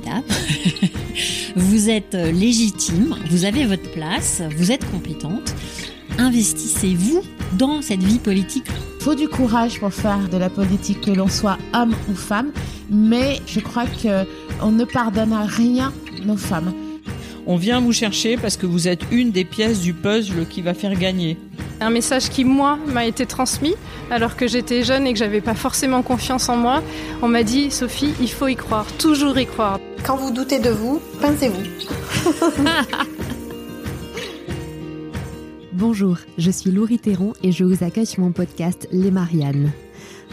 formidable. vous êtes légitime, vous avez votre place, vous êtes compétente. Investissez-vous dans cette vie politique. Il faut du courage pour faire de la politique, que l'on soit homme ou femme, mais je crois qu'on ne pardonne à rien nos femmes. On vient vous chercher parce que vous êtes une des pièces du puzzle qui va faire gagner. Un message qui, moi, m'a été transmis alors que j'étais jeune et que j'avais pas forcément confiance en moi. On m'a dit, Sophie, il faut y croire, toujours y croire. Quand vous doutez de vous, pincez-vous. Bonjour, je suis Laurie Théron et je vous accueille sur mon podcast Les Mariannes.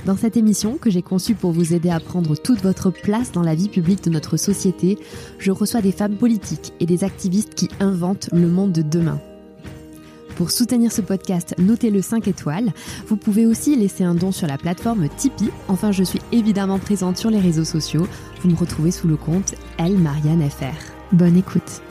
Dans cette émission, que j'ai conçue pour vous aider à prendre toute votre place dans la vie publique de notre société, je reçois des femmes politiques et des activistes qui inventent le monde de demain. Pour soutenir ce podcast, notez-le 5 étoiles. Vous pouvez aussi laisser un don sur la plateforme Tipeee. Enfin, je suis évidemment présente sur les réseaux sociaux. Vous me retrouvez sous le compte Elle. Bonne écoute.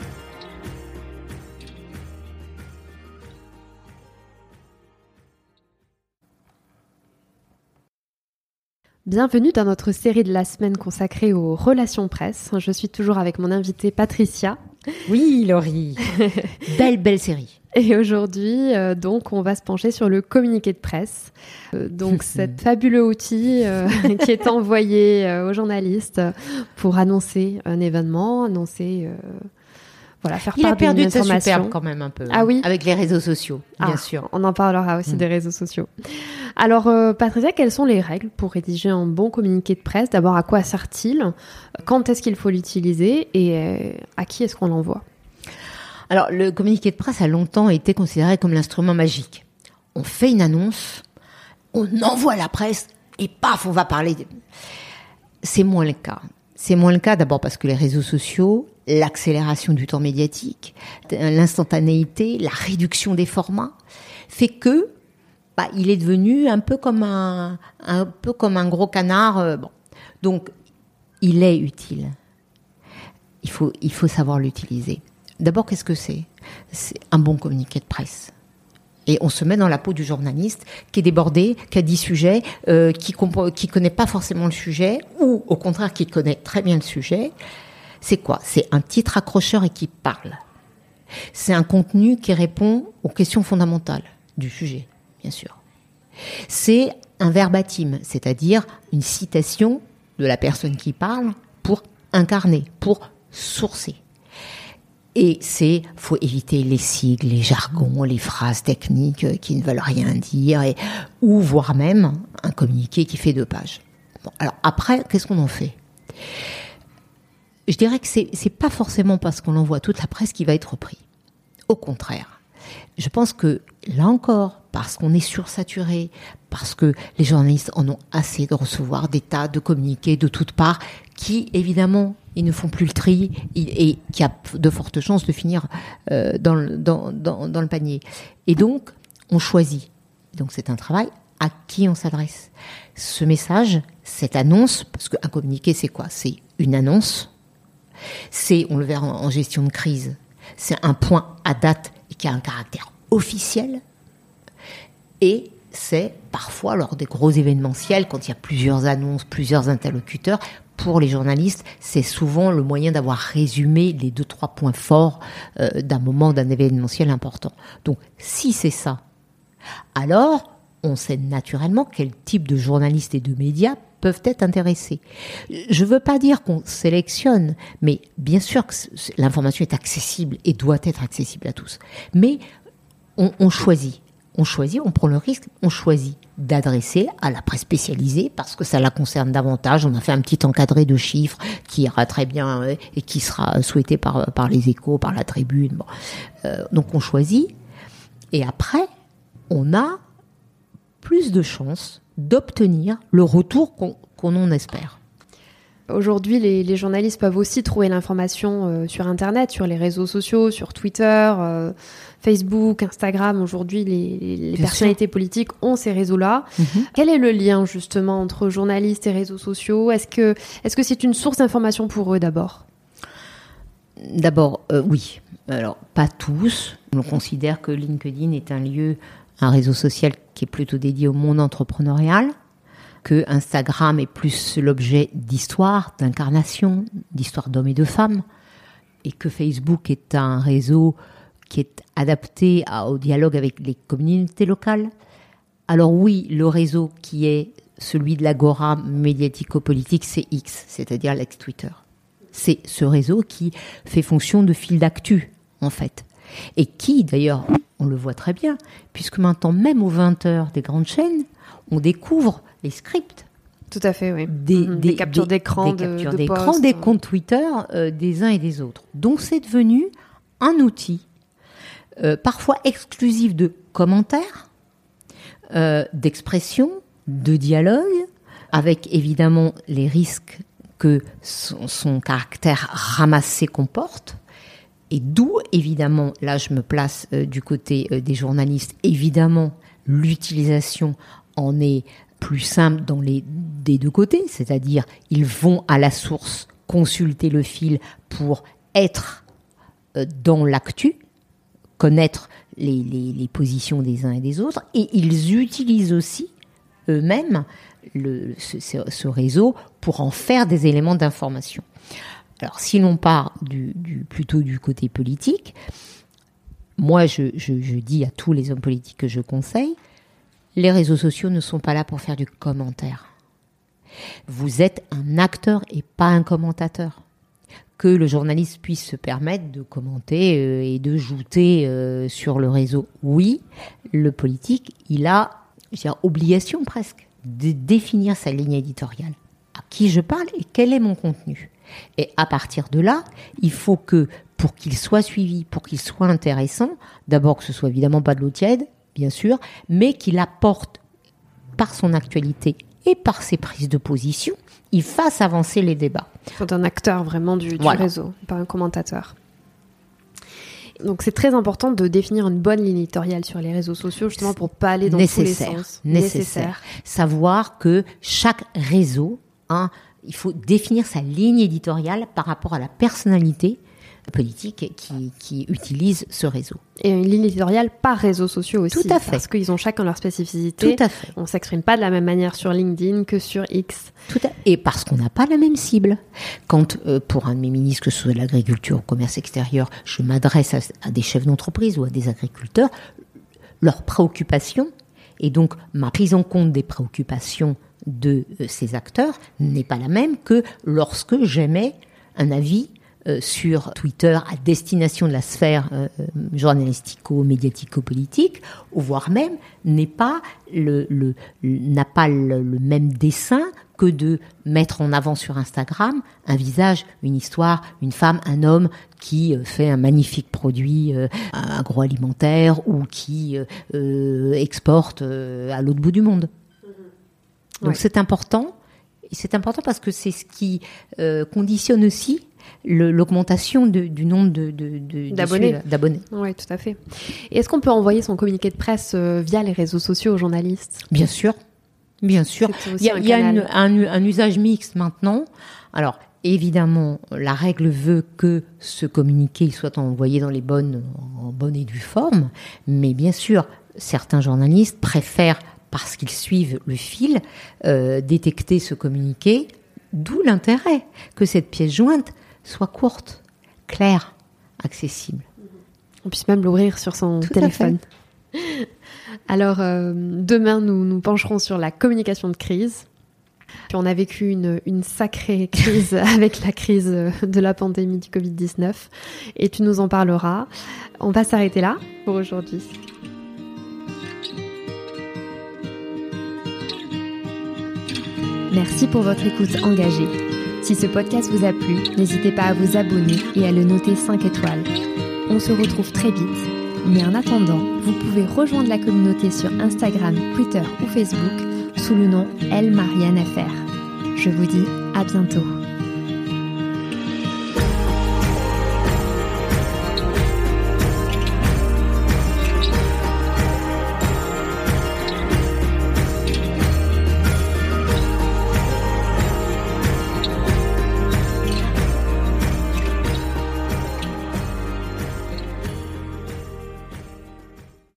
Bienvenue dans notre série de la semaine consacrée aux relations presse. Je suis toujours avec mon invitée Patricia. Oui, Laurie. belle, belle série. Et aujourd'hui, euh, donc, on va se pencher sur le communiqué de presse. Euh, donc, cet fabuleux outil euh, qui est envoyé aux journalistes pour annoncer un événement, annoncer voilà, faire il part a perdu de sa superbe quand même un peu. Ah oui Avec les réseaux sociaux, bien Ah, sûr. On en parlera aussi Mm. des réseaux sociaux. Alors, euh, Patricia, quelles sont les règles pour rédiger un bon communiqué de presse? D'abord, à quoi sert-il? Quand est-ce qu'il faut l'utiliser? Et euh, à qui est-ce qu'on l'envoie? Alors, le communiqué de presse a longtemps été considéré comme l'instrument magique. On fait une annonce, on envoie la presse et paf, on va parler. de- C'est moins le cas. C'est moins le cas d'abord parce que les réseaux sociaux, l'accélération du temps médiatique, l'instantanéité, la réduction des formats, fait que bah, il est devenu un peu comme un, gros canard. euh. Donc, il est utile. Il faut, savoir l'utiliser. D'abord, qu'est-ce que c'est? C'est un bon communiqué de presse. Et on se met dans la peau du journaliste qui est débordé, qui a 10 sujets, euh, qui ne connaît pas forcément le sujet, ou au contraire qui connaît très bien le sujet. C'est quoi? C'est un titre accrocheur et qui parle. C'est un contenu qui répond aux questions fondamentales du sujet, bien sûr. C'est un verbatim, c'est-à-dire une citation de la personne qui parle pour incarner, pour sourcer. Et c'est, faut éviter les sigles, les jargons, les phrases techniques euh, qui ne veulent rien dire, et, ou voire même un communiqué qui fait deux pages. Alors après, qu'est-ce qu'on en fait? Je dirais que c'est, pas forcément parce qu'on envoie toute la presse qui va être pris. Au contraire, je pense que là encore, parce qu'on est sursaturé, parce que les journalistes en ont assez de recevoir des tas de communiqués de toutes parts, qui évidemment ils ne font plus le tri et, qui a de fortes chances de finir euh, dans le panier. Et donc, on choisit. Donc c'est un travail à qui on s'adresse. Ce message, cette annonce, parce qu'un communiqué c'est quoi? C'est une annonce, c'est, on le verra en gestion de crise, c'est un point à date qui a un caractère officiel. Et c'est parfois lors des gros événementiels, quand il y a plusieurs annonces, plusieurs interlocuteurs, pour les journalistes, c'est souvent le moyen d'avoir résumé les deux, trois points forts euh, d'un moment, d'un événementiel important. Donc, si c'est ça, alors on sait naturellement quel type de journalistes et de médias peuvent être intéressés. Je ne veux pas dire qu'on sélectionne, mais bien sûr que l'information est accessible et doit être accessible à tous. Mais on, choisit. On choisit, on prend le risque, on choisit d'adresser à la presse spécialisée parce que ça la concerne davantage. On a fait un petit encadré de chiffres qui ira très bien euh, et qui sera souhaité par, par les échos, par la tribune. Euh, donc on choisit et après, on a plus de chances d'obtenir le retour qu'on en espère. Aujourd'hui, les, les journalistes peuvent aussi trouver l'information euh, sur Internet, sur les réseaux sociaux, sur Twitter, euh, Facebook, Instagram. Aujourd'hui, les, personnalités politiques ont ces réseaux-là. Quel est le lien justement entre journalistes et réseaux sociaux? Est-ce que est-ce que c'est une source d'information pour eux d'abord? D'abord, euh, oui. Alors, pas tous. On considère que LinkedIn est un lieu, un réseau social qui est plutôt dédié au monde entrepreneurial. que Instagram est plus l'objet d'histoires, d'incarnations, d'histoires d'hommes et de femmes, et que Facebook est un réseau qui est adapté au dialogue avec les communautés locales. Alors oui, le réseau qui est celui de l'agora médiatico-politique, c'est X, c'est-à-dire l'ex-Twitter. C'est ce réseau qui fait fonction de fil d'actu, en fait. Et qui, d'ailleurs, on le voit très bien, puisque maintenant, même aux 20 heures des grandes chaînes, on découvre les scripts Tout à fait, oui. des, Mhm, des captures d'écran, des de- captures de d'écran, des comptes Twitter euh, des uns et des autres. Donc c'est devenu un outil, euh, parfois exclusif de commentaires, euh, d'expression, de dialogue, avec évidemment les risques que son, son caractère ramassé comporte. Et d'où, évidemment, là je me place euh, du côté euh, des journalistes, évidemment, l'utilisation en est plus simple dans les des deux côtés, c'est-à-dire ils vont à la source consulter le fil pour être euh, dans l'actu, connaître les, les- positions des uns et des autres, et ils utilisent aussi eux-mêmes ce réseau pour en faire des éléments d'information. Alors, si l'on part plutôt du côté politique, moi, je, dis à tous les hommes politiques que je conseille, les réseaux sociaux ne sont pas là pour faire du commentaire. Vous êtes un acteur et pas un commentateur. Que le journaliste puisse se permettre de commenter euh, et de jouter euh, sur le réseau. Oui, le politique, il a obligation presque de définir sa ligne éditoriale. À qui je parle et quel est mon contenu. Et à partir de là, il faut que, pour qu'il soit suivi, pour qu'il soit intéressant, d'abord que ce soit évidemment pas de l'eau tiède, bien sûr, mais qu'il apporte par son actualité et par ses prises de position, il fasse avancer les débats. Il faut un acteur vraiment du, du Voilà. réseau, pas un commentateur. Donc c'est très important de définir une bonne ligne éditoriale sur les réseaux sociaux, justement pour pas aller dans tous les Nécessaire, sens. nécessaire. Savoir que chaque réseau, hein, il faut définir sa ligne éditoriale par rapport à la personnalité politique qui, qui utilise ce réseau. Et une ligne éditoriale par réseaux sociaux aussi. Tout à fait. Parce qu'ils ont chacun leur spécificité. Tout à fait. On s'exprime pas de la même manière sur LinkedIn que sur X. Tout à- Et parce qu'on n'a pas la même cible. Quand, euh, pour un de mes ministres, que ce soit de l'agriculture ou commerce extérieur, je m'adresse à, à des chefs d'entreprise ou à des agriculteurs, leur préoccupation, et donc ma prise en compte des préoccupations de euh, ces acteurs, n'est pas la même que lorsque j'émets un avis euh, sur Twitter à destination de la sphère euh, journalistico-médiatico-politique, ou voire même n'est pas le, n'a pas le même dessin que de mettre en avant sur Instagram un visage, une histoire, une femme, un homme qui euh, fait un magnifique produit euh, agroalimentaire ou qui euh, exporte à l'autre bout du monde. Donc Ouais. c'est important. C'est important parce que c'est ce qui conditionne aussi l'augmentation du nombre de, D'abonnés. Oui, tout à fait. Est-ce qu'on peut envoyer son communiqué de presse euh, via les réseaux sociaux aux journalistes? Bien sûr, bien sûr. Il y a, un il y a canal. une- un, un usage mixte maintenant. Alors, évidemment, la règle veut que ce communiqué soit envoyé dans les bonnes, en bonne et due forme. Mais bien sûr, certains journalistes préfèrent, parce qu'ils suivent le fil, euh, détecter ce communiqué. D'où l'intérêt que cette pièce jointe soit courte, claire, accessible. On puisse même l'ouvrir sur son Tout téléphone. Alors, euh, demain, nous nous pencherons sur la communication de crise. On a vécu une, une sacrée crise avec la crise euh, de la pandémie du Covid-19 et tu nous en parleras. On va s'arrêter là pour aujourd'hui. Merci pour votre écoute engagée. Si ce podcast vous a plu, n'hésitez pas à vous abonner et à le noter 5 étoiles. On se retrouve très vite, mais en attendant, vous pouvez rejoindre la communauté sur Instagram, Twitter ou Facebook sous le nom Elle Marianne FR. Je vous dis à bientôt.